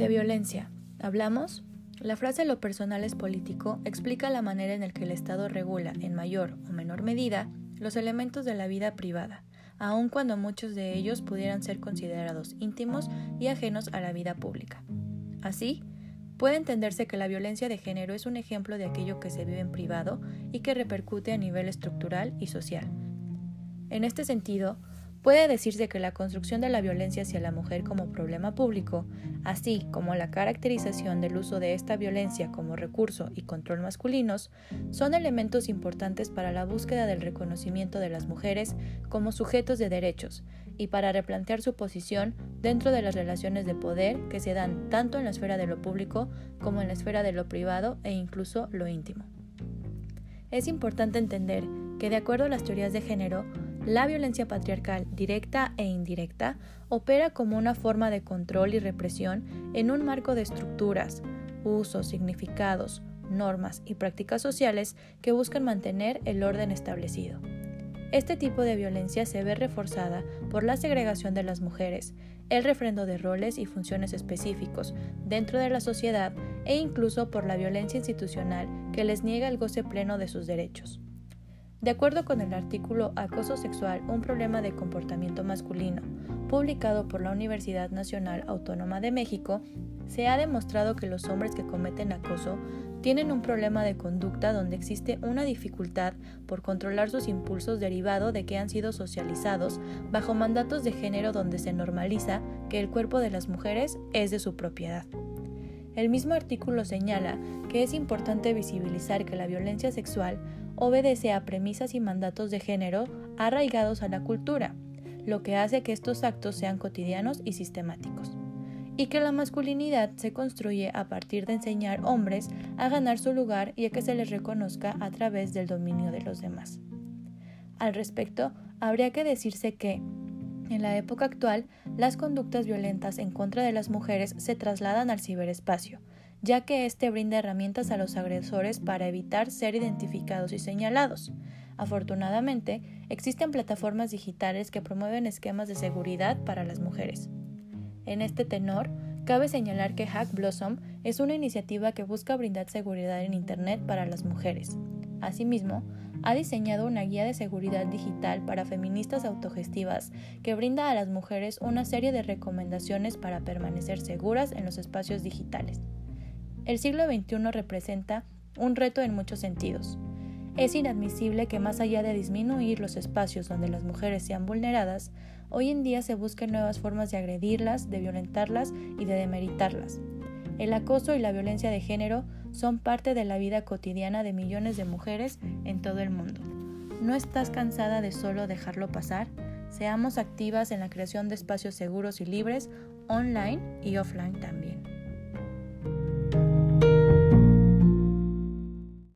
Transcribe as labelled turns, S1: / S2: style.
S1: de violencia, ¿hablamos? La frase lo personal es político explica la manera en la que el Estado regula, en mayor o menor medida, los elementos de la vida privada, aun cuando muchos de ellos pudieran ser considerados íntimos y ajenos a la vida pública. Así, puede entenderse que la violencia de género es un ejemplo de aquello que se vive en privado y que repercute a nivel estructural y social. En este sentido, Puede decirse que la construcción de la violencia hacia la mujer como problema público, así como la caracterización del uso de esta violencia como recurso y control masculinos, son elementos importantes para la búsqueda del reconocimiento de las mujeres como sujetos de derechos y para replantear su posición dentro de las relaciones de poder que se dan tanto en la esfera de lo público como en la esfera de lo privado e incluso lo íntimo. Es importante entender que de acuerdo a las teorías de género, la violencia patriarcal, directa e indirecta, opera como una forma de control y represión en un marco de estructuras, usos, significados, normas y prácticas sociales que buscan mantener el orden establecido. Este tipo de violencia se ve reforzada por la segregación de las mujeres, el refrendo de roles y funciones específicos dentro de la sociedad e incluso por la violencia institucional que les niega el goce pleno de sus derechos. De acuerdo con el artículo Acoso sexual, un problema de comportamiento masculino, publicado por la Universidad Nacional Autónoma de México, se ha demostrado que los hombres que cometen acoso tienen un problema de conducta donde existe una dificultad por controlar sus impulsos derivado de que han sido socializados bajo mandatos de género donde se normaliza que el cuerpo de las mujeres es de su propiedad. El mismo artículo señala que es importante visibilizar que la violencia sexual obedece a premisas y mandatos de género arraigados a la cultura, lo que hace que estos actos sean cotidianos y sistemáticos, y que la masculinidad se construye a partir de enseñar hombres a ganar su lugar y a que se les reconozca a través del dominio de los demás. Al respecto, habría que decirse que, en la época actual, las conductas violentas en contra de las mujeres se trasladan al ciberespacio, ya que éste brinda herramientas a los agresores para evitar ser identificados y señalados. Afortunadamente, existen plataformas digitales que promueven esquemas de seguridad para las mujeres. En este tenor, cabe señalar que Hack Blossom es una iniciativa que busca brindar seguridad en Internet para las mujeres. Asimismo, ha diseñado una guía de seguridad digital para feministas autogestivas que brinda a las mujeres una serie de recomendaciones para permanecer seguras en los espacios digitales. El siglo XXI representa un reto en muchos sentidos. Es inadmisible que más allá de disminuir los espacios donde las mujeres sean vulneradas, hoy en día se busquen nuevas formas de agredirlas, de violentarlas y de demeritarlas. El acoso y la violencia de género son parte de la vida cotidiana de millones de mujeres en todo el mundo. ¿No estás cansada de solo dejarlo pasar? Seamos activas en la creación de espacios seguros y libres, online y offline también.